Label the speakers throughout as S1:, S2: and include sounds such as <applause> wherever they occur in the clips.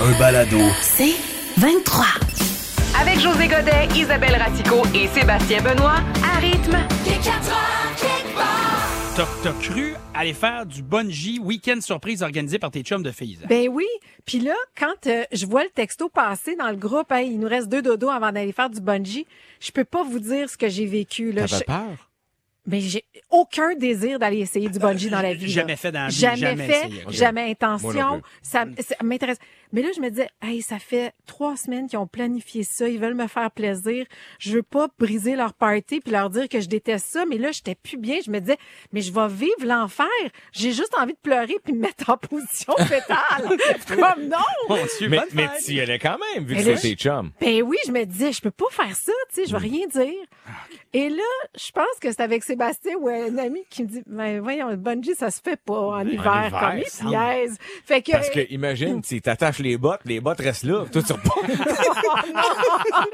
S1: Un balado.
S2: C'est 23.
S3: Avec José Godet, Isabelle Ratico et Sébastien Benoît, à rythme.
S4: T'as t'as cru aller faire du bungee week-end surprise organisé par tes chums de filles? hein?
S5: Ben oui. Puis là, quand euh, je vois le texto passer dans le groupe, Hey, il nous reste deux dodos avant d'aller faire du bungee, je peux pas vous dire ce que j'ai vécu. Là.
S6: T'avais
S5: Je-
S6: peur?
S5: Mais j'ai aucun désir d'aller essayer du bungee dans la <laughs> vie. là.
S4: Jamais fait dans la vie,
S5: Jamais,
S4: jamais
S5: fait,
S4: essayé,
S5: jamais intention. Ça, ça m'intéresse. Mais là, je me disais, hey, ça fait trois semaines qu'ils ont planifié ça. Ils veulent me faire plaisir. Je veux pas briser leur party puis leur dire que je déteste ça. Mais là, j'étais plus bien. Je me disais, mais je vais vivre l'enfer. J'ai juste envie de pleurer puis me mettre en <laughs> position fétale. <laughs> Comme non!
S4: Mon Dieu,
S6: Mais, mais tu y allais quand même, vu que c'est tes chums.
S5: Ben oui, je me disais, je peux pas faire ça, tu sais, je vais rien dire. Et là, je pense que c'est avec Sébastien ou un ami qui me dit, ben voyons, le bungee, ça se fait pas en hiver,
S6: hiver,
S5: comme il. Fait que,
S6: Parce que, imagine, tu t'attaches les bottes, les bottes restent là, toi, tu repars. <laughs>
S5: Ah,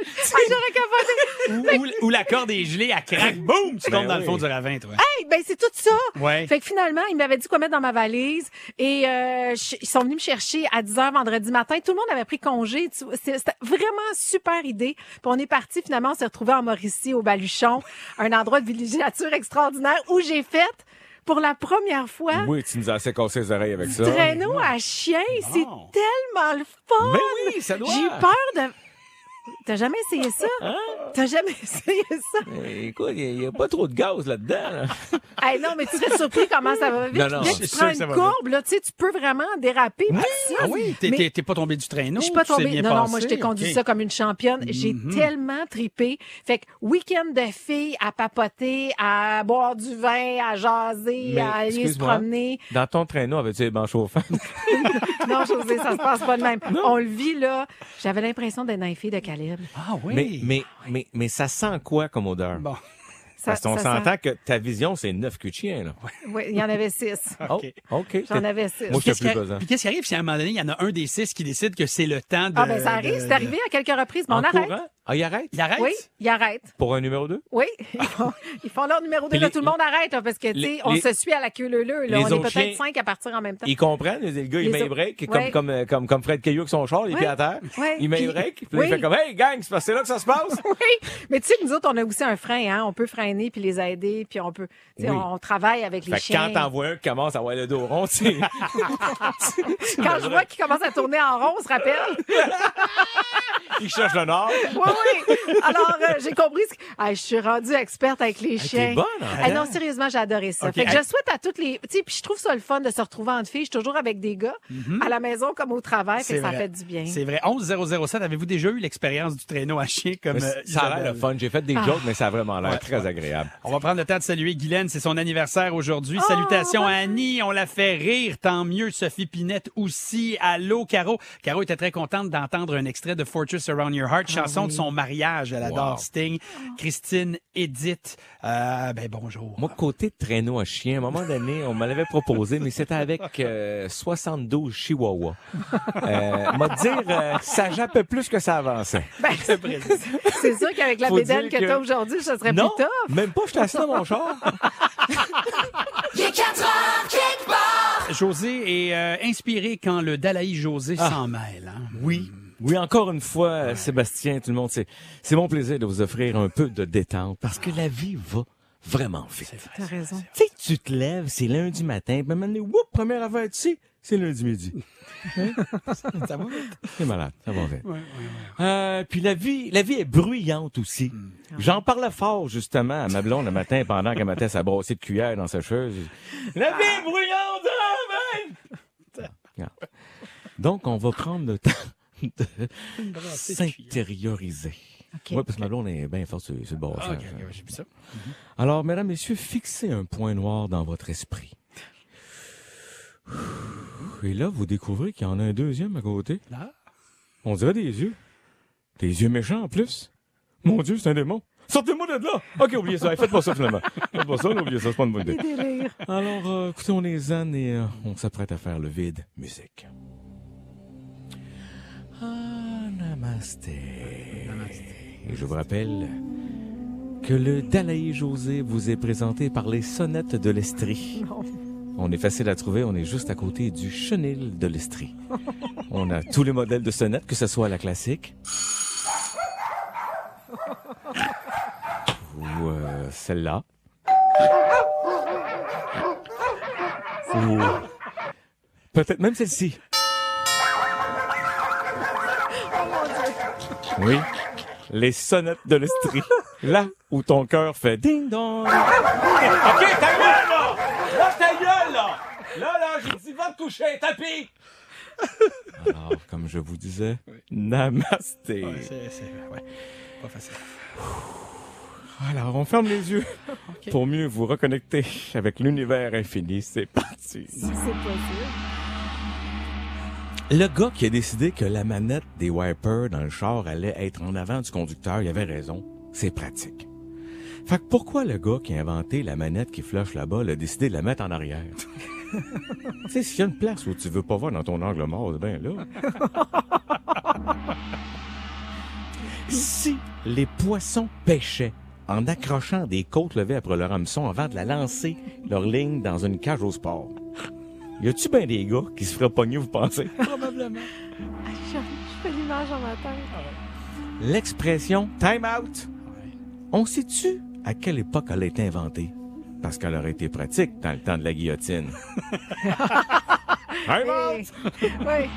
S5: j'aurais capoté.
S4: Ou, ou- ou la corde est gelée, elle craque, boum, tu tombes
S6: Ben
S4: dans le fond du ravin, toi.
S5: Hey, ben c'est tout ça.
S4: Ouais.
S5: Fait que finalement, il m'avait dit quoi mettre dans ma valise et euh, je- ils sont venus me chercher à 10 h vendredi matin. Tout le monde avait pris congé. Tu vois, c'est- C'était vraiment super idée. Puis on est parti finalement, on s'est retrouvé en Mauricie au Baluchon, un endroit de villégiature extraordinaire où j'ai fait pour la première fois
S6: Oui, tu nous as assez cassé les oreilles avec ça.
S5: traîneau à chien. C'est tellement le fun.
S6: Ben oui, ça doit.
S5: J'ai eu peur de T'as jamais essayé ça? T'as jamais <laughs> essayé ça?
S6: Eh, Écoute, il n'y a, pas trop de gaz là-dedans. là. <laughs>
S5: Hey, non, mais tu serais surpris comment ça va vite.
S6: Non, non,
S5: Dès que tu prends une courbe, là, tu sais, tu peux vraiment déraper. partir.
S4: Ah oui, t'es
S5: Mais-
S4: pas tombé du traîneau.
S5: Je suis pas
S4: bien
S5: Non, non, moi, je t'ai conduit ça comme une championne. J'ai
S4: Mhm.
S5: tellement tripé. Fait que week-end de filles à papoter, à boire du vin, à jaser,
S6: Mais,
S5: à aller se promener.
S6: Dans ton traîneau, avais-tu les bancs chauffants? <laughs>
S5: Non, José, ça se passe pas de même. On le vit, là. J'avais l'impression d'être dans les filles de calibre.
S4: Ah oui.
S6: mais, mais, mais, mais ça sent quoi comme odeur?
S4: Bon,
S5: Ça,
S6: Parce qu'on s'entend que ta vision, c'est neuf culs de chien, là.
S5: sent- Oui, il y en avait six. <laughs>
S6: Oh, OK.
S5: J'en avais six.
S6: Moi,
S4: qui,
S6: plus pesant.
S4: puis qu'est-ce qui arrive si à un moment donné, il y en a un des six qui décide que c'est le temps de.
S5: Ah, ben, ça arrive.
S4: de-
S5: C'est arrivé à quelques reprises, mais on
S6: En
S5: arrête.
S6: courant? Ah, il arrête?
S4: Il arrête?
S5: Oui, il arrête.
S6: Pour un numéro 2?
S5: Oui, <laughs> ils font, ils font leur numéro 2.
S6: Puis
S5: Là,
S6: les-
S5: tout le monde arrête, là, parce que, tu sais,
S6: les-
S5: on
S6: les-
S5: se suit à la queue leu leu,
S6: les
S5: là. On est peut-être cinq à partir en même temps.
S6: Ils comprennent. Le gars, il
S5: Les
S6: met break,
S5: Ouais.
S6: comme, comme, comme, comme Fred Caillou avec son char, les pieds à terre.
S5: Ouais.
S6: Il met break, puis là,
S5: oui.
S6: il fait comme, hey, gang, c'est parce que c'est là que ça se passe. <laughs>
S5: Oui, mais tu sais que nous autres, on a aussi un frein, hein. On peut freiner puis les aider, puis on peut, tu sais,
S6: Oui.
S5: on travaille avec les
S6: Fait que
S5: chiens.
S6: quand t'en vois un qui commence à avoir le dos rond, tu sais. <laughs>
S5: Quand je vois qu'ils commencent à tourner en rond, on se rappelle.
S6: il cherche le nord.
S5: Oui. Alors, euh, j'ai compris. Ce que... Ah, je suis rendue experte avec les chiens.
S6: bonne, hein?
S5: Ah, non, sérieusement, j'ai adoré ça. Fait que je souhaite à toutes les. Tu sais, puis je trouve ça le fun de se retrouver entre filles. Je suis toujours avec des gars, à la maison comme au travail. Fait que ça
S4: vrai.
S5: fait du bien.
S4: C'est vrai. 11007, avez-vous déjà eu l'expérience du traîneau à chien comme
S6: Mais
S4: euh,
S6: ça a l'air
S4: Isabelle?
S6: le fun. J'ai fait des
S5: Ah.
S6: jokes, mais ça a vraiment l'air
S4: Ouais,
S6: très
S4: ouais.
S6: agréable.
S4: On va prendre le temps de saluer Guylaine, c'est son anniversaire aujourd'hui.
S5: Oh,
S4: Salutations à Annie, on la fait rire, tant mieux. Sophie Pinette aussi. Allô, Caro. Caro était très contente d'entendre un extrait de Fortress Around Your Heart, chanson de son mariage. Elle adore
S6: Wow.
S4: Sting. Christine, Edith, euh, ben bonjour.
S6: Moi, côté traîneau à chien, à un moment donné, on me l'avait proposé, mais c'était avec euh, 72 chihuahuas. Euh, m'a dire, euh, ça jappait plus que ça avançait.
S5: Ben, c'est sûr qu'avec la bédaine que,
S6: que-
S5: t'as aujourd'hui, ça serait
S6: non,
S5: plus tough.
S6: même pas, je assis dans mon char.
S4: José est euh, inspiré quand le Dalaï José
S6: Ah.
S4: s'en mêle. hein.
S6: Oui. Oui, encore une fois, Sébastien, tout le monde, c'est, c'est mon plaisir de vous offrir un peu de détente parce que la vie va vraiment vite.
S5: T'as raison.
S6: Tu sais, tu te lèves, c'est lundi matin, puis maintenant, whoop, première affaire, tu sais, c'est lundi midi. <laughs> Hein?
S4: Ça va?
S6: C'est malade, ça va vite. Euh, puis la vie, la vie est bruyante aussi. J'en parlais fort, justement, à ma blonde le matin, pendant qu'elle mettait sa brossée de cuillère dans sa cheuse. La vie est bruyante, hein, man! Regarde. Donc, on va prendre le temps de s'intérioriser. Oui, parce que ma blonde est bien forte sur, sur le
S4: Ah, j'ai vu ça.
S6: Alors, mesdames, messieurs, fixez un point noir dans votre esprit. Et là, vous découvrez qu'il y en a un deuxième à côté.
S4: Là?
S6: On dirait des yeux. Des yeux méchants en plus. Mon Dieu, c'est un démon. Sortez-moi de là! OK, oubliez ça. Faites pas ça, finalement. Faites pas ça, oubliez ça. C'est pas une bonne idée. Alors, euh, écoutez, on est zen et euh, on s'apprête à faire le vide musique. Namasté. Et je vous rappelle que le Dalai José vous est présenté par les sonnettes de l'Estrie. On est facile à trouver, on est juste à côté du chenil de l'Estrie. On a tous les modèles de sonnettes, que ce soit la classique ou euh, celle-là. Ou peut-être même celle-ci. Oui, les sonnettes de l'Estrie. Là où ton cœur fait ding-dong. <laughs> OK, ta gueule, là! Là, ta gueule, là! Là, là, j'ai dit, va te coucher, tapis! Alors, comme je vous disais, namasté.
S4: Ouais, c'est, c'est- ouais, pas facile.
S6: Alors, on ferme les yeux <laughs> pour mieux vous reconnecter avec l'univers infini. C'est parti.
S5: Si c'est possible.
S6: Le gars qui a décidé que la manette des wipers dans le char allait être en avant du conducteur, il avait raison. C'est pratique. Fait que pourquoi le gars qui a inventé la manette qui flush là-bas a décidé de la mettre en arrière? <laughs> tu sais, s'il y a une place où tu veux pas voir dans ton angle mort, ben là. si les poissons pêchaient en accrochant des côtes levées après leur hameçon avant de la lancer leur ligne dans une cage au sport, y a-tu bien des gars qui se feraient pogner, vous pensez? <laughs>
S4: Probablement.
S5: Ah, Je, fais l'image en ma tête.
S6: L'expression time out. On sait-tu à quelle époque elle a été inventée? Parce qu'elle aurait été pratique dans le temps de la guillotine. <laughs> time out! <laughs>
S5: Oui.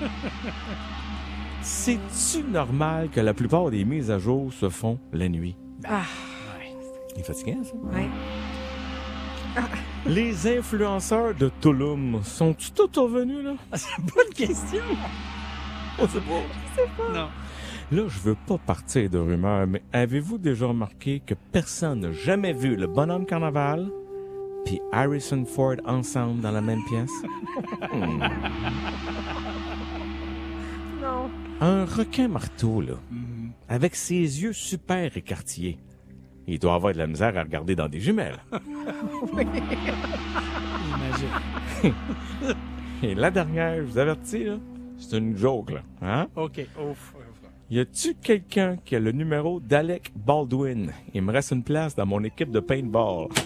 S6: C'est-tu normal que la plupart des mises à jour se font la nuit?
S5: Ah,
S6: Il est fatigant, ça?
S5: oui.
S6: Les influenceurs de Tulum sont-ils tous revenus, là?
S4: Ah, c'est une bonne question.
S6: On sait pas.
S4: Non.
S6: Là, je veux pas partir de rumeurs, mais avez-vous déjà remarqué que personne n'a jamais vu le bonhomme carnaval puis Harrison Ford ensemble dans la même pièce? Hmm.
S5: Non. <laughs>
S6: Un requin marteau, là, avec ses yeux super écartillés. Il doit avoir de la misère à regarder dans des jumelles. <laughs>
S4: Imagine. <laughs>
S6: Et la dernière, je vous avertis, là, c'est une joke, là. Hein?
S4: OK. Ouf.
S6: Y a-tu quelqu'un qui a le numéro d'Alec Baldwin? Il me reste une place dans mon équipe de paintball. <laughs>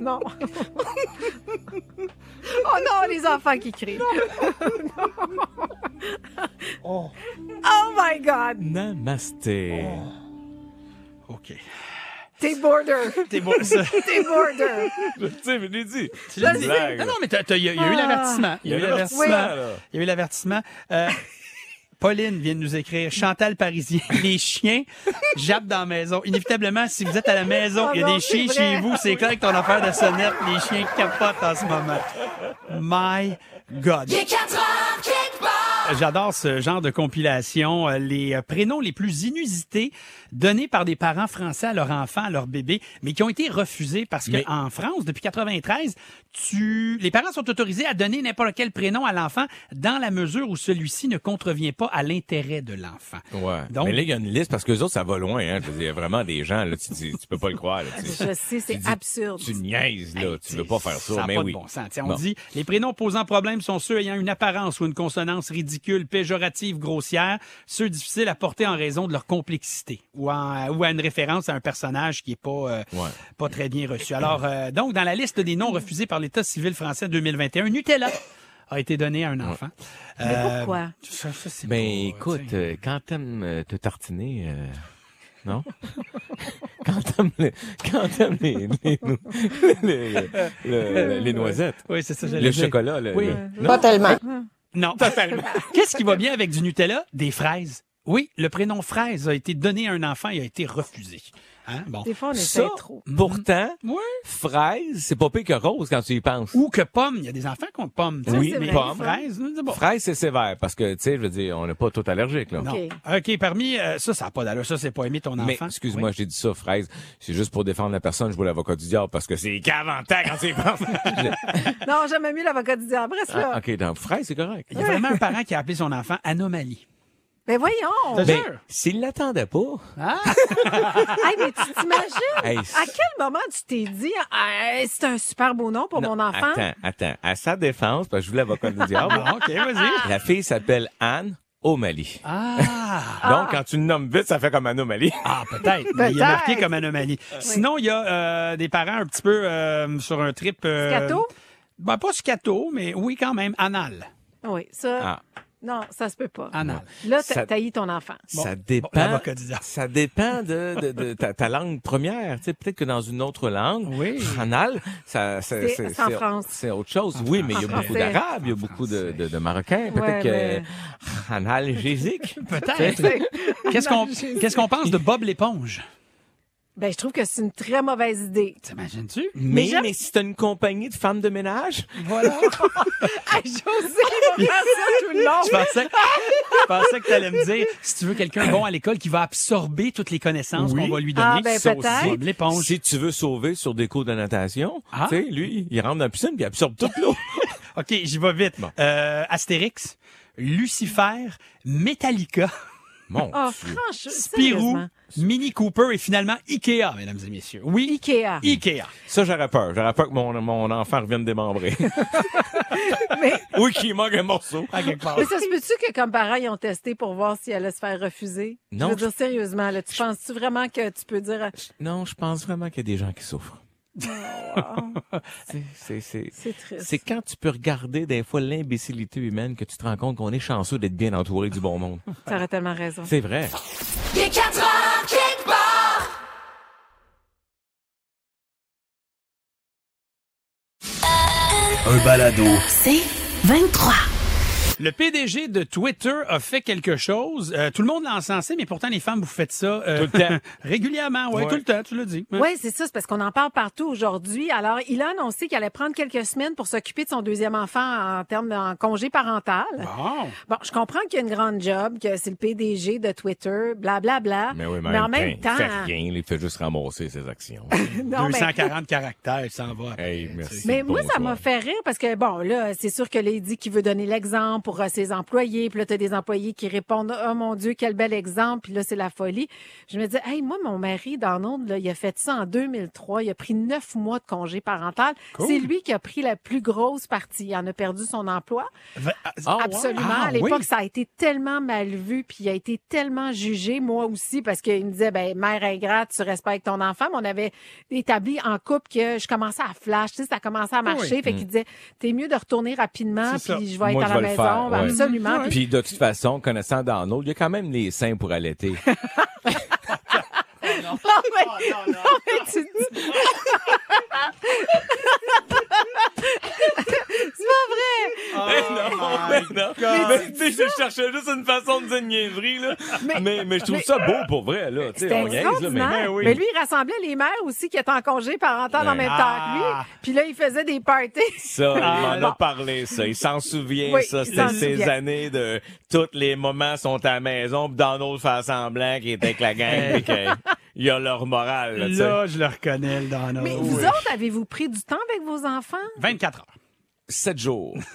S5: Non. oh non, les enfants qui crient. oh. my God.
S6: Namasté.
S4: OK.
S5: T'es border.
S4: T'es.
S5: T'es border.
S6: Je sais, mais je l'ai dit.
S4: Tu l'as dit. Non,
S6: là.
S4: non, mais il y, a il y a eu
S5: Ah.
S4: l'avertissement. Il y a eu l'avertissement. Il y a eu l'avertissement. Euh, Pauline vient de nous écrire Chantal Parisien, <laughs> les chiens jappent dans la maison. Inévitablement, si vous êtes à la maison,
S5: Oh
S4: il y a
S5: non,
S4: des chiens chez vous, c'est clair que ton affaire de sonnette, les chiens capotent en ce moment. My God. J'adore ce genre de compilation. Euh, Les euh, prénoms les plus inusités donnés par des parents français à leur enfant, à leur bébé, mais qui ont été refusés parce que
S6: Mais-
S4: en France, depuis 93, tu, les parents sont autorisés à donner n'importe quel prénom à l'enfant dans la mesure où celui-ci ne contrevient pas à l'intérêt de l'enfant.
S6: Ouais.
S4: Donc-
S6: mais là, il y a une liste parce que les autres, ça va loin. Hein. Je veux dire, il y a vraiment des gens, là, tu, tu, tu peux pas le croire. Là, tu,
S5: Je sais, c'est absurde.
S6: Tu niaises, là. tu veux pas faire ça.
S4: Ça
S6: mais
S4: pas
S6: oui.
S4: de bon sens. On
S6: Bon.
S4: dit les prénoms posant problème sont ceux ayant une apparence ou une consonance ridicule, péjorative, grossière, ceux difficiles à porter en raison de leur complexité ou, en- ou à une référence à un personnage qui est pas euh,
S6: Ouais.
S4: pas très bien reçu. Alors euh, donc dans la liste des noms refusés par l'État civil français 2021, Nutella a été donné à un enfant.
S5: Mais
S4: Euh,
S5: pourquoi?
S4: ça, ça, c'est
S6: Ben, écoute,
S4: t'sais.
S6: euh, quand t'aimes euh, te tartiner, euh, non? <laughs> quand t'aimes les, quand t'aimes les, les, no- les, le- les noisettes,
S4: oui, c'est ça. j'allais
S6: le chocolat, le,
S4: Oui.
S6: le-
S7: Pas tellement.
S4: Non. <laughs> Qu'est-ce qui va bien avec du Nutella? Des fraises. Oui, le prénom fraise a été donné à un enfant et a été refusé. Hein? Bon.
S5: Des fois, on
S6: Ça,
S5: essaie trop.
S6: pourtant,
S4: Ouais.
S6: fraise, c'est pas pire que rose quand tu y penses.
S4: Ou que pomme. Il y a des enfants qui ont pomme.
S6: Oui,
S4: mais
S6: pomme.
S4: fraise, c'est bon.
S6: Fraise, c'est sévère parce que, tu sais, je veux dire, on n'est pas tout allergique, là.
S4: Non.
S5: OK.
S4: OK, parmi euh, ça, ça n'a pas d'allure. Ça, c'est pas aimer ton
S6: Mais,
S4: enfant.
S6: excuse-moi, j'ai dit ça, fraise. C'est juste pour défendre la personne, je vois l'avocat du diable parce que c'est qu'avantant quand tu y penses.
S5: Non, j'aimais mieux l'avocat du diable. Reste là.
S6: Ah, OK, donc, fraise, c'est correct.
S4: Il y a vraiment un parent qui a appelé son enfant Anomalie.
S5: Mais voyons.
S6: Ben,
S4: sûr?
S6: s'il l'attendait pas.
S5: Hey, mais tu t'imagines?
S6: Hey,
S5: À quel moment tu t'es dit, Ah, c'est un super beau nom pour
S6: Non,
S5: mon enfant?
S6: Attends, attends. À sa défense, parce que je voulais l'avocat du diable,
S4: Bon, OK, vas-y.
S6: la fille s'appelle Anne O'Malley.
S4: Ah,
S6: Donc, quand tu le nommes vite, ça fait comme Anomalie.
S4: ah peut-être. mais Il est marqué comme anomalie. Sinon, il y a euh, des parents un petit peu euh, sur un trip... euh,
S5: Scato?
S4: Ben, pas scato, mais oui, quand même, anal.
S5: Oui, ça.
S6: Ah.
S5: Non, ça se peut pas.
S4: Anal.
S5: Là,
S6: Ça-
S5: t'as tailli ton enfant.
S6: ça
S4: bon,
S6: dépend.
S4: l'avocat du diable.
S6: ça dépend de, de, de ta, ta langue première. Tu sais, peut-être que dans une autre langue,
S4: Oui.
S6: anal, ça, c'est,
S5: C'est- c'est en France.
S6: c'est autre chose. oui, mais il y a beaucoup d'arabes, il y a beaucoup de, de, de marocains. Peut-être
S5: Ouais,
S6: que
S5: mais-
S6: analgésique. <laughs>
S4: Peut-être. Qu'est-ce qu'on qu'est-ce qu'on pense de Bob l'éponge?
S5: Ben, je trouve que c'est une très mauvaise idée.
S4: T'imagines-tu?
S6: Mais, mais si t'as une compagnie de femmes de ménage,
S4: Voilà. <laughs>
S5: Hey, José, il va faire ça tout le long.
S4: Je pensais, je pensais que tu allais me dire, si tu veux quelqu'un bon à l'école qui va absorber toutes les connaissances
S6: Oui.
S4: qu'on va lui donner,
S5: Ah, ben, peut-être.
S4: l'éponge.
S6: si tu veux sauver sur des cours de natation,
S4: Ah.
S6: tu sais, lui, il rentre dans la piscine puis il absorbe toute l'eau. <laughs>
S4: OK, j'y vais vite.
S6: Bon.
S4: Euh, Astérix, Lucifer, Metallica,
S6: Mon
S5: Oh,
S6: Dieu.
S5: franchement,
S4: Spirou. Mini Cooper et finalement Ikea, mesdames et messieurs. Oui,
S5: Ikea.
S4: Ikea.
S6: Ça, j'aurais peur. J'aurais peur que mon, mon enfant revienne démembrer. <laughs>
S5: Mais,
S6: oui, qu'il manque un morceau.
S4: À quelque part.
S5: mais ça se peut-tu que, comme parents, ils ont testé pour voir si elle allait se faire refuser?
S6: Non,
S5: Je veux
S6: je-
S5: dire, sérieusement, là, tu penses-tu vraiment que tu peux dire,
S6: Non, je pense vraiment qu'il y a des gens qui souffrent.
S5: Oh, <laughs>
S6: C'est- quand tu peux regarder des fois l'imbécilité humaine que tu te rends compte qu'on est chanceux d'être bien entouré du bon monde. <laughs>
S5: T'aurais tellement raison.
S6: C'est vrai.
S2: Il est 4 heures, quelque part.
S1: Un balado.
S2: C'est 23.
S4: Le PDG de Twitter a fait quelque chose. Euh, tout le monde l'a encensé, mais pourtant, les femmes, vous faites ça euh,
S6: Tout le temps. <laughs>
S4: régulièrement. Ouais. tout le temps, tu l'as dit. Hein?
S5: Oui, c'est ça, c'est parce qu'on en parle partout aujourd'hui. Alors, il a annoncé qu'il allait prendre quelques semaines pour s'occuper de son deuxième enfant en termes de en congé parental.
S4: Bon.
S5: Bon, je comprends qu'il y a une grande job, que c'est le PDG de Twitter, blablabla. Bla, bla.
S6: Mais oui, mais,
S5: en même temps,
S6: il fait rien, il fait juste ramasser ses actions. <laughs>
S5: non, mais-
S4: 240 caractères, il s'en va.
S6: Hey, merci.
S5: Mais moi, ça m'a fait rire parce que, bon, là, c'est sûr que dit qu'il veut donner l'exemple pour euh, ses employés. Puis là, t'as des employés qui répondent, oh mon Dieu, quel bel exemple. Puis là, c'est la folie. Je me dis, hey, moi, mon mari, Donald, là, il a fait ça en 2003. Il a pris neuf mois de congé parental.
S4: Cool.
S5: C'est lui qui a pris la plus grosse partie. Il en a perdu son emploi.
S6: Ah, ouais?
S5: Absolument.
S4: Ah,
S5: à l'époque,
S4: oui.
S5: ça a été tellement mal vu, puis il a été tellement jugé, moi aussi, parce qu'il me disait, ben, mère ingrate, tu respectes ton enfant. Mais on avait établi en couple que je commençais à flash, tu sais, ça commençait à marcher.
S4: Oui.
S5: Fait qu'il disait, t'es mieux de retourner rapidement, puis je vais être à la maison. Ben,
S6: ouais.
S5: Absolument.
S4: Ouais.
S5: Puis-
S6: de toute façon, connaissant Donald, il y a quand même les seins pour allaiter. <laughs>
S5: Non, mais- non, mais tu dis- C'est pas vrai!
S6: Eh non, mais non. Mais tu sais, je cherchais juste une façon de dire une niaiserie, là. Mais, mais, je trouve
S5: mais-
S6: ça beau pour vrai, là. Tu sais, on niaise, là, mais...
S4: oui.
S5: Mais lui, il rassemblait les mères aussi qui étaient en congé parental en même temps
S4: Ah.
S5: que lui. Puis là, il faisait des parties.
S6: Ça, il
S4: Ah,
S6: m'en <laughs>
S5: bon.
S6: a parlé, ça. Il s'en souvient,
S5: Oui,
S6: ça.
S5: il
S6: C'était ces
S5: souvient.
S6: années de tous les moments sont à la maison, puis Donald fait semblant qu'il est avec la gang, puis qu'il a leur morale, là, tu sais.
S4: Là, je le reconnais, le Donald.
S5: Mais
S4: Oui.
S5: vous autres, avez-vous pris du temps vos enfants?
S4: 24 heures.
S6: Sept jours. <laughs>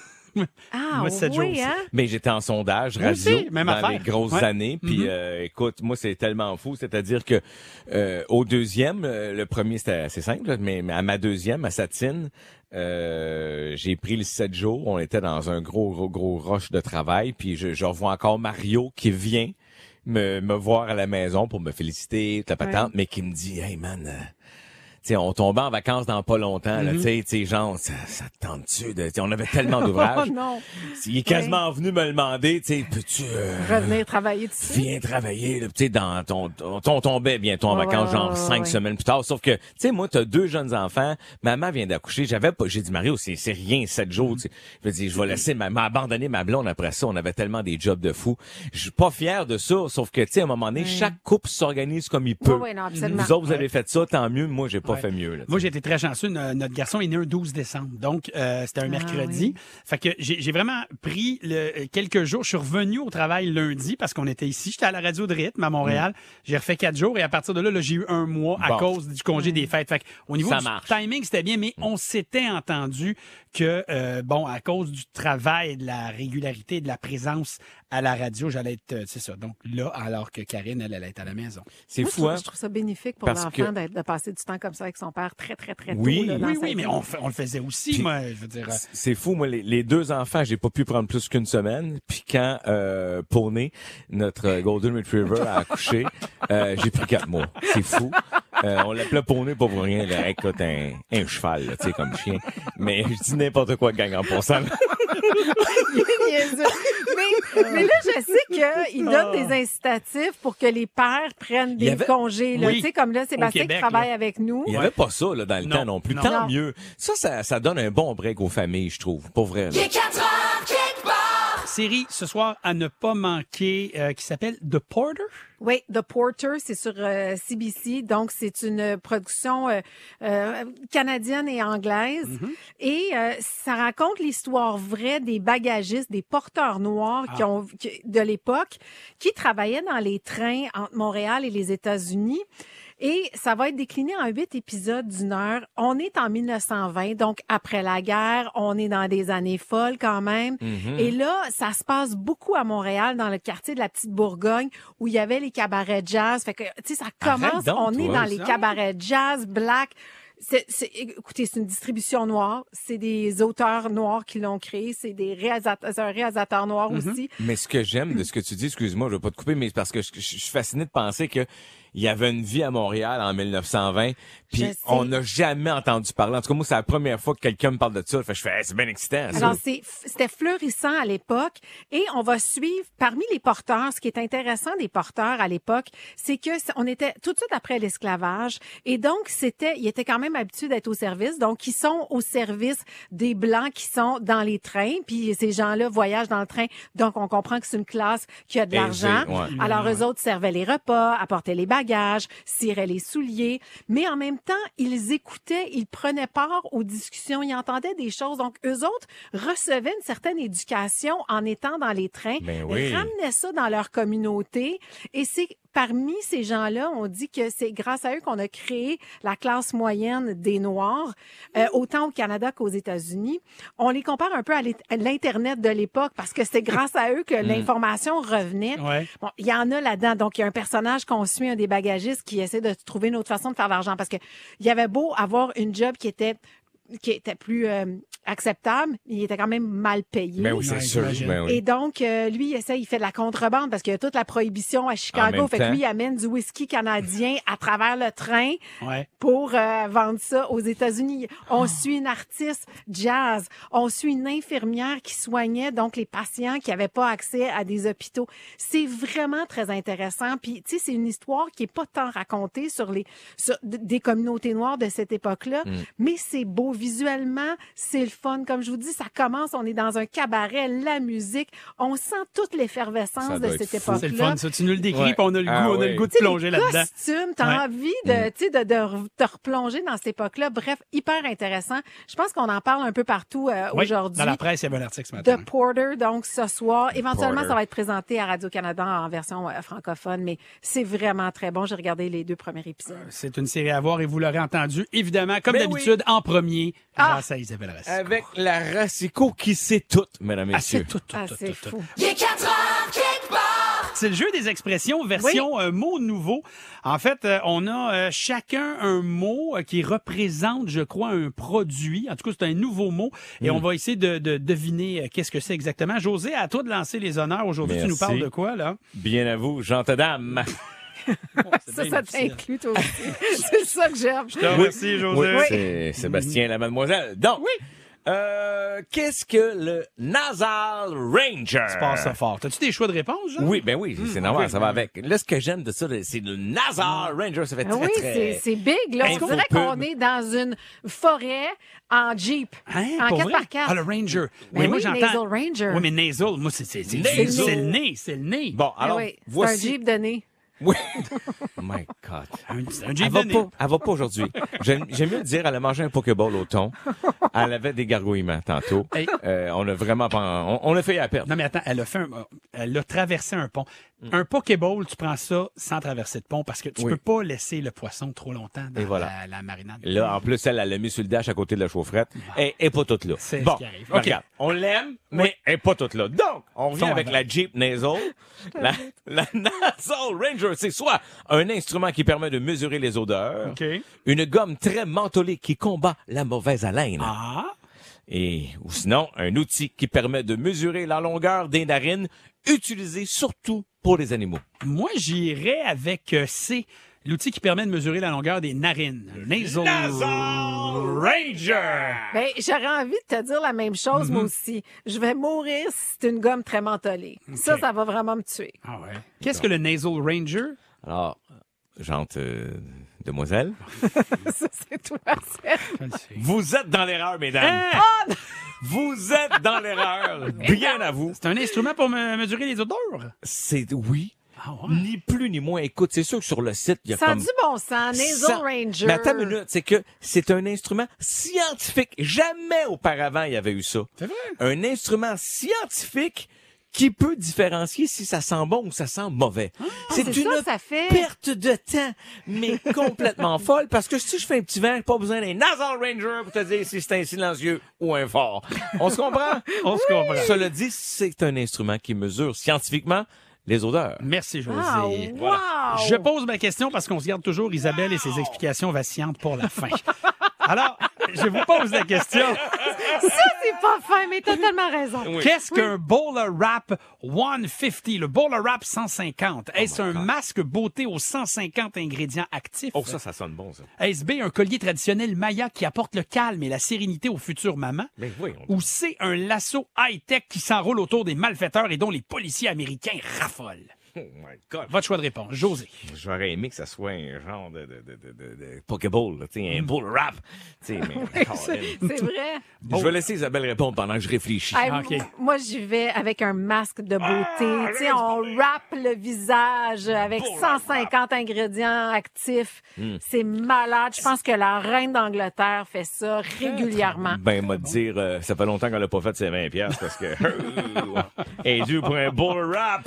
S5: Ah,
S4: Moi, sept jours
S5: oui,
S4: aussi.
S5: hein?
S6: Mais j'étais en sondage radio
S4: aussi, même
S6: dans
S4: affaire.
S6: les grosses
S4: Ouais.
S6: années. Puis
S4: Mhm.
S6: euh, écoute, moi c'est tellement fou, c'est-à-dire que euh, au deuxième, euh, le premier c'était assez simple, mais, mais à ma deuxième, à Satine, euh, j'ai pris les sept jours. On était dans un gros gros gros rush de travail. Puis je, je revois encore Mario qui vient me, me voir à la maison pour me féliciter, ta patente, mais qui me dit, hey man. Sais, on tombait en vacances dans pas longtemps,
S4: Mhm.
S6: là, tu sais, sais, genre, ça, ça te tente-tu de, on avait tellement <laughs> d'ouvrages.
S5: Oh non.
S6: Il est quasiment venu me demander, tu sais, peux-tu, euh,
S5: Revenir travailler dessus.
S6: viens travailler, là, tu sais, dans ton, ton, ton tombait bientôt en vacances, genre cinq semaines plus tard. Sauf que, tu sais, moi, t'as deux jeunes enfants, maman vient d'accoucher, j'avais pas, j'ai dit, Mario, c'est, c'est rien, sept jours, tu sais. Je me dis, je vais laisser, ma, m'a abandonné ma blonde après ça, on avait tellement des jobs de fou. Je suis pas fier de ça, sauf que, tu sais, à un moment donné, chaque couple s'organise comme il peut.
S5: Oui, oui, non, absolument.
S6: Vous autres, vous avez fait ça, tant mieux, moi, j'ai pas
S4: Ouais.
S6: fait mieux, là,
S4: Moi, j'ai été très chanceux. No- Notre garçon est né un 12 décembre. Donc, euh, c'était un
S5: Ah,
S4: mercredi.
S5: oui.
S4: Fait que j'ai j'ai vraiment pris le, quelques jours. Je suis revenu au travail lundi parce qu'on était ici. J'étais à la radio de rythme à Montréal. J'ai refait quatre jours et à partir de là, là, j'ai eu un mois à
S6: Bon.
S4: cause du congé des fêtes. Fait que, au niveau
S6: Ça
S4: du
S6: marche.
S4: timing, c'était bien, mais on s'était entendu que, euh, bon, à cause du travail, de la régularité, de la présence à la radio, j'allais être, euh, c'est ça. Donc là, alors que Karine, elle, allait être à la maison.
S6: C'est
S5: je
S6: fou,
S5: trouve,
S6: hein?
S5: je trouve ça bénéfique pour l'enfant
S6: que-
S5: d'être- de passer du temps comme ça avec son père très, très, très tôt.
S6: Oui.
S5: là, dans
S4: Oui, oui, mais on, fait- on le faisait aussi,
S6: Puis-
S4: moi, je veux dire. euh,
S6: C'est fou, moi, les, les deux enfants, j'ai pas pu prendre plus qu'une semaine. Puis quand euh, Poney, notre euh, Golden Retriever, a accouché, <laughs> euh, j'ai pris quatre mois. C'est fou. Euh, on l'appelait Poney pas pour rien. Là. Écoute, un, un cheval, là, tu sais, comme chien. Mais je dis n'importe quoi, gang, en passant.
S5: Mais, mais là, je sais qu'il donne des incitatifs pour que les pères prennent des
S6: avait-
S5: congés. Là.
S4: Oui.
S5: Tu sais, comme là, Sébastien
S4: Québec,
S5: qui travaille
S4: là.
S5: avec nous.
S6: Il y avait pas ça là, dans le
S4: Non,
S6: temps non plus.
S4: non.
S6: Tant
S5: Non.
S6: mieux. Ça, ça, ça donne un bon break aux familles, je trouve. Pour vrai. là.
S2: Il est 4 heures.
S4: Série ce soir à ne pas manquer euh, qui s'appelle The Porter.
S5: Oui, The Porter, c'est sur euh, CBC. Donc, c'est une production euh, euh, canadienne et anglaise. Et euh, ça raconte l'histoire vraie des bagagistes, des porteurs noirs qui ont, qui- de l'époque, qui travaillaient dans les trains entre Montréal et les États-Unis. Et ça va être décliné en huit épisodes d'une heure. On est en 1920, donc après la guerre, on est dans des années folles quand même. Et là, ça se passe beaucoup à Montréal, dans le quartier de la Petite Bourgogne, où il y avait les cabarets jazz. Fait que, tu sais, ça commence,
S6: donc,
S5: on est dans les cabarets jazz, black. C'est, c'est- écoutez, c'est une distribution noire. C'est des auteurs noirs qui l'ont créé. C'est des réalisateurs, un réalisateur noir aussi.
S6: Mais ce que j'aime de ce que tu dis, excuse-moi, je vais pas te couper, mais parce que je, je suis fasciné de penser que il y avait une vie à Montréal en 1920,
S5: Je
S6: puis on n'a jamais entendu parler. En tout cas, moi, c'est la première fois que quelqu'un me parle de ça. Fait que je fais, Hey, c'est bien excitant. ça.
S5: Alors, c'est, c'était fleurissant à l'époque et on va suivre parmi les porteurs. Ce qui est intéressant des porteurs à l'époque, c'est que on était tout de suite après l'esclavage et donc c'était, ils étaient quand même habitués d'être au service. Donc, ils sont au service des blancs qui sont dans les trains. Puis ces gens-là voyagent dans le train. Donc, on comprend que c'est une classe qui a de l'argent.
S6: ouais.
S5: Alors, eux autres servaient les repas, apportaient les bagages, ciraient les souliers. Mais en même temps, ils écoutaient, ils prenaient part aux discussions, ils entendaient des choses. Donc, eux autres recevaient une certaine éducation en étant dans les trains,
S6: Ben oui.
S5: ramenaient ça dans leur communauté. Et c'est parmi ces gens-là, on dit que c'est grâce à eux qu'on a créé la classe moyenne des Noirs, euh, autant au Canada qu'aux États-Unis. On les compare un peu à l'Internet de l'époque parce que c'est grâce à eux que <laughs> l'information revenait.
S4: Ouais.
S5: Bon, il y en a là-dedans. Donc, il y a un personnage qu'on suit, un des bagagistes, qui essaie de trouver une autre façon de faire de l'argent. Parce que il y avait beau avoir une job qui était qui était plus euh, acceptable, il était quand même mal payé.
S6: Ben oui, c'est
S4: Ouais,
S6: sûr. Ben oui.
S5: Et donc, euh, lui, il essaie, il fait de la contrebande parce qu'il y a toute la prohibition à Chicago. Fait que lui, il amène du whisky canadien à travers le train
S4: Ouais.
S5: pour euh, vendre ça aux États-Unis. On suit une artiste jazz. On suit une infirmière qui soignait donc les patients qui n'avaient pas accès à des hôpitaux. C'est vraiment très intéressant. Puis, tu sais, c'est une histoire qui est pas tant racontée sur les sur des communautés noires de cette époque-là, mais c'est beau visuellement, c'est le fun. Comme je vous dis, ça commence, on est dans un cabaret, la musique, on sent toute l'effervescence de cette époque-là.
S4: C'est le fun, ça. Tu nous le décris,
S6: Ouais.
S4: puis on a le goût,
S6: Ah
S4: on a le goût de plonger
S5: les
S4: là-dedans.
S5: costumes, t'as
S4: Ouais.
S5: envie de, tu sais, de, de te replonger dans cette époque-là. Bref, hyper intéressant. Je pense qu'on en parle un peu partout euh,
S4: Oui,
S5: aujourd'hui.
S4: Dans la presse, il y avait un article ce matin.
S5: The Porter, donc ce soir. Éventuellement,
S6: Porter.
S5: ça va être présenté à Radio-Canada en version euh, francophone, mais c'est vraiment très bon. J'ai regardé les deux premiers épisodes.
S4: C'est une série à voir et vous l'aurez entendu, évidemment, comme
S6: Mais
S4: d'habitude, en premier,
S5: Ah!
S4: grâce à Isabelle Racine.
S6: Avec la Racico qui sait tout, mesdames et
S4: Ah, c'est
S6: messieurs.
S4: tout, tout,
S5: Ah,
S4: tout, tout, tout.
S2: Il est 4 heures, quelque part.
S4: C'est le jeu des expressions version euh, mot nouveau. En fait, euh, on a euh, chacun un mot euh, qui représente, je crois, un produit. En tout cas, c'est un nouveau mot. Et
S6: Hmm.
S4: on va essayer de, de deviner euh, qu'est-ce que c'est exactement. José, à toi de lancer les honneurs aujourd'hui. Tu nous parles de quoi, là?
S6: Bien à vous, Jean
S5: Ça, ça
S4: difficile.
S5: t'inclut toi aussi. <laughs> c'est ça que j'aime.
S4: Je te remercie, José.
S6: Oui, c'est Sébastien, la mademoiselle. Donc, euh, qu'est-ce que le Nasal Ranger?
S4: Tu passes ça fort. T'as-tu des choix de réponse?
S6: Oui, ben oui, c'est normal, ça va avec. Là, ce que j'aime de ça, c'est le Nasal Ranger. Ça fait
S5: Ah
S6: très,
S5: oui,
S6: très...
S5: c'est c'est big. Là. On dirait qu'on est dans une forêt en Jeep.
S4: Hein,
S5: en
S4: pour
S5: 4
S4: vrai?
S5: par 4
S4: Ah, le Ranger.
S5: Ben
S4: moi,
S5: oui,
S4: j'entends.
S5: Nasal Ranger.
S4: Oui, mais nasal, moi, c'est c'est- c'est-
S6: Nasal.
S4: c'est le nez, c'est le nez.
S6: Bon, alors,
S5: Ah oui, c'est un
S6: voici...
S5: Jeep de nez.
S6: Oui. oh my God.
S4: Un,
S6: Elle va pas, elle va pas aujourd'hui. J'aime j'aime mieux dire, elle a mangé un Pokéball au thon. Elle avait des gargouillements tantôt.
S4: Hey.
S6: Euh, on a vraiment pas, on, on a fait à perdre.
S4: Non, mais attends, elle a fait un, elle a traversé un pont. Un Pokéball, tu prends ça sans traverser de pont parce que tu
S6: Oui.
S4: peux pas laisser le poisson trop longtemps dans
S6: Et voilà.
S4: la, la marinade.
S6: Là, en plus, elle, elle l'a mis sur le dash à côté de la chaufferette. Est pas toute là.
S4: C'est ce
S6: bon,
S4: qui arrive. OK.
S6: regarde, on l'aime, mais elle est pas toute là. Donc, on revient avec la Jeep Nasal. <laughs> la, la Nasal Ranger, c'est soit un instrument qui permet de mesurer les odeurs, une gomme très mentholée qui combat la mauvaise haleine,
S4: Ah,
S6: et ou sinon un outil qui permet de mesurer la longueur des narines, utilisé surtout pour les animaux.
S4: moi, j'irais avec euh, C, l'outil qui permet de mesurer la longueur des narines. Nasal, Ranger.
S5: Ben, j'aurais envie de te dire la même chose,
S4: Mhm.
S5: moi aussi. Je vais mourir si c'est une gomme très mentholée. Ça, ça va vraiment me tuer.
S4: Ah ouais. Qu'est-ce que le Nasal Ranger?
S6: Alors, jante euh, demoiselle, <laughs>
S5: ça, c'est toi,
S6: vous êtes dans l'erreur, mesdames.
S4: Hein?
S6: Vous êtes dans l'erreur. <laughs> Bien à vous.
S4: C'est un instrument pour me- mesurer les odeurs?
S6: C'est oui.
S4: Ah ouais.
S6: Ni plus ni moins. Écoute, c'est sûr que sur le site, il y a
S5: Ça a
S6: comme...
S5: du bon sens. Nasal
S6: cent-
S5: Ranger.
S6: Mais attends une minute, c'est que c'est un instrument scientifique. Jamais auparavant il y avait eu ça.
S4: C'est vrai?
S6: Un instrument scientifique qui peut différencier si ça sent bon ou ça sent mauvais.
S5: Ah, c'est
S6: une
S5: ça, ça fait.
S6: perte de temps, mais <laughs> complètement folle, parce que si je fais un petit vent, j'ai pas besoin d'un nasal ranger pour te dire si c'est un silencieux ou un fort. On se comprend? <laughs>
S4: On se comprend.
S6: Cela dit, c'est un instrument qui mesure scientifiquement les odeurs.
S4: Merci, José.
S5: Ah, wow!
S4: Je pose ma question parce qu'on se garde toujours Isabelle et ses explications vacillantes pour la fin. <laughs> Alors, je vous pose la question.
S5: Ça, c'est pas fin, mais t'as tellement raison.
S4: Qu'est-ce qu'un Bowler Wrap 150, le Bowler Wrap 150?
S6: Oh
S4: Est-ce un masque beauté aux 150 ingrédients actifs?
S6: Oh, ça, ça sonne bon, ça.
S4: Est-ce B, un collier traditionnel Maya qui apporte le calme et la sérénité aux futures mamans?
S6: Mais oui, on...
S4: Ou C, un lasso high-tech qui s'enroule autour des malfaiteurs et dont les policiers américains raffolent? <laughs>
S6: Oh my God.
S4: Votre choix de réponse, José.
S6: J'aurais aimé que ça soit un genre de, de, de, de, de, de Pokéball, là, un bull rap. Mais... <laughs> <laughs>
S5: C'est vrai.
S6: Je vais laisser Isabelle répondre pendant que je réfléchis.
S5: Hey, m- Moi, j'y vais avec un masque de beauté. sais, on wrap le visage avec 150 ingrédients actifs. C'est malade. Je pense que la reine d'Angleterre fait ça régulièrement.
S6: Ben, m'a dire, euh, ça fait longtemps qu'elle a pas fait ses 20 piastres parce que, elle est due pour un bull rap.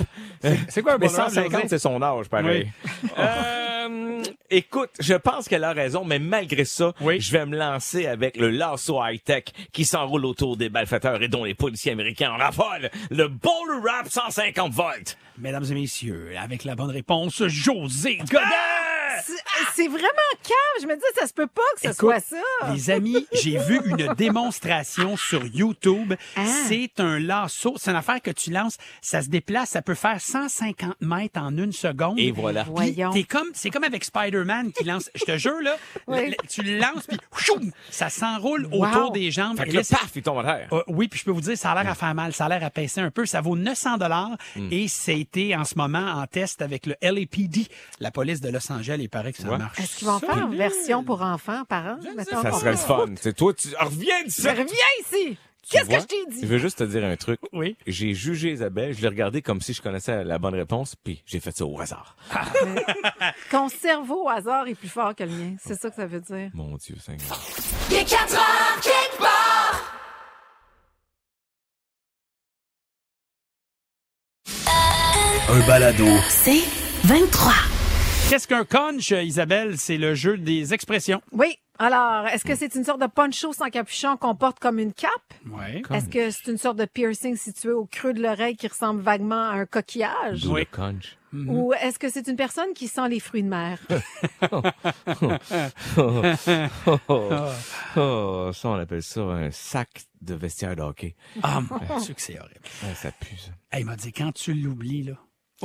S4: C'est quoi un
S6: Mais
S4: bull rap,
S6: 150,
S4: José?
S6: c'est son âge, pareil. <laughs> Euh, écoute, je pense qu'elle a raison, mais malgré ça,
S4: Oui.
S6: je vais me lancer avec le lasso high-tech qui s'enroule autour des malfaiteurs et dont les policiers américains en raffolent. Le bull rap 150 volts.
S4: Mesdames et messieurs, avec la bonne réponse, José Godet!
S5: C'est c'est vraiment calme. Je me dis, ça se peut pas que ce
S4: Écoute,
S5: soit ça.
S4: Les amis, j'ai vu une <laughs> démonstration sur YouTube.
S5: Ah.
S4: C'est un lasso. C'est une affaire que tu lances. Ça se déplace. Ça peut faire 150 mètres en une seconde.
S6: Et voilà.
S5: Voyons.
S4: comme, c'est comme avec Spider-Man qui lance. Je te jure, là, <laughs>
S5: Oui.
S4: le- le- tu le lances, puis choum, ça s'enroule
S5: Wow.
S4: autour des jambes.
S6: Fait que
S4: Et
S6: là, paf, il tombe à terre.
S4: euh, oui, puis je peux vous dire, ça a l'air à faire mal, ça a l'air à pincer un peu. Ça vaut 900 dollars
S6: Hmm.
S4: et été en ce moment en test avec le LAPD, la police de Los Angeles. Il paraît que ça
S6: Ouais.
S4: marche.
S5: Est-ce qu'ils vont faire une version pour enfants, parents? mettons?
S6: Ça serait le fun. C'est toi, tu reviens de ça.
S5: Reviens ici! Qu'est-ce que je t'ai
S6: Je
S5: dit?
S6: veux juste te dire un truc.
S4: Oui.
S6: J'ai jugé Isabelle, je l'ai regardé comme si je connaissais la bonne réponse, puis j'ai fait ça au hasard. <laughs>
S5: Ton cerveau au hasard est plus fort que le mien. C'est ça que ça veut dire.
S6: Mon Dieu, Seigneur.
S2: Il est 4 heures quelque part.
S1: Un balado.
S7: C'est 23.
S4: Qu'est-ce qu'un conch, Isabelle? C'est le jeu des expressions.
S5: Oui. Alors, est-ce que c'est une sorte de poncho sans capuchon qu'on porte comme une cape?
S4: Oui.
S5: Est-ce que c'est une sorte de piercing situé au creux de l'oreille qui ressemble vaguement à un coquillage?
S6: Le conch.
S5: Ou est-ce que c'est une personne qui sent les fruits de mer? <laughs>
S6: Oh, ça, on appelle ça un sac de vestiaire de hockey.
S4: Ah, mon Dieu, que c'est horrible.
S6: Ouais, ça pue, ça.
S4: Hey, il m'a dit, quand tu l'oublies, là,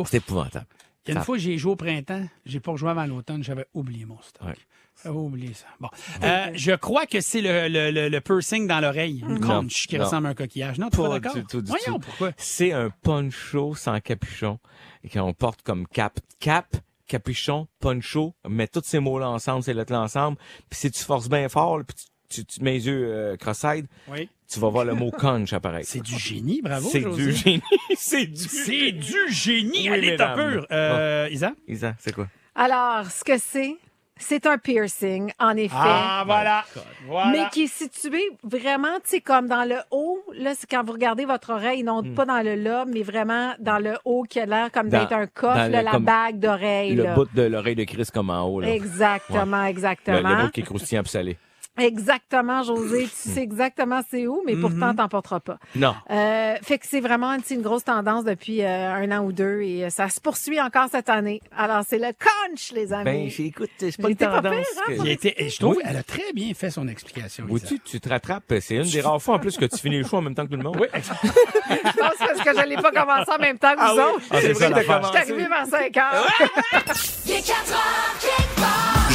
S6: C'est épouvantable.
S4: Il y a une
S6: Ça-
S4: fois, j'ai joué au printemps, j'ai pas rejoué avant l'automne, j'avais oublié mon stock.
S6: Ouais.
S4: J'avais oublié.
S6: Ouais.
S4: Ça. Bon. Euh, je crois que c'est le, le, le, le piercing dans l'oreille, une conche qui
S6: Non.
S4: ressemble à un coquillage. Non, tu pas
S6: Pas
S4: d'accord?
S6: du tout, du
S4: Voyons,
S6: tout.
S4: pourquoi?
S6: C'est un poncho sans capuchon et qu'on porte comme cap. Cap, capuchon, poncho, mets tous ces mots-là ensemble, ces lettres-là ensemble. Puis si tu forces bien fort, puis tu, tu, tu mets les yeux euh, cross-eyed,
S4: Oui.
S6: tu vas voir le mot conch apparaître.
S4: C'est du génie, bravo.
S6: C'est
S4: José.
S6: du génie. <laughs> c'est du
S4: C'est du génie à
S6: Oui,
S4: l'état
S6: mesdames.
S4: pur. Euh, Isa?
S6: Isa, c'est quoi?
S5: Alors, ce que c'est, c'est un piercing, en effet.
S4: Ah, voilà. Voilà.
S5: Mais qui est situé vraiment, tu sais, comme dans le haut. Là, c'est quand vous regardez votre oreille, non pas dans le lobe, mais vraiment dans le haut qui a l'air comme
S6: Hmm. Dans-
S5: d'être un coffre,
S6: le-
S5: la
S6: comme
S5: bague d'oreille.
S6: Le
S5: là.
S6: bout de l'oreille de Chris comme en haut. Là.
S5: Exactement,
S6: Le,
S5: exactement.
S6: le bout qui est croustillant puis salé.
S5: Exactement, José. Tu <laughs> sais exactement c'est où, mais pourtant, t'en porteras pas.
S6: Non.
S5: Euh, fait que c'est vraiment tu une grosse tendance depuis euh, un an ou deux et euh, ça se poursuit encore cette année. Alors, c'est le conch, les amis.
S6: Ben, écoute, c'est pas une
S5: été pas
S6: tendance.
S5: pire, hein,
S6: que-
S4: été- je trouve
S6: Oui.
S4: elle a très bien fait son explication. Isa.
S6: Vois-tu, tu te rattrapes. C'est une des rares fois en plus que tu finis le choix en même temps que tout le monde.
S4: Oui, <laughs>
S5: Je pense parce que je l'ai pas commencé en même temps que vous autres.
S6: Ah, c'est ça,
S5: Je suis arrivée vers 5 heures. <laughs>
S2: Il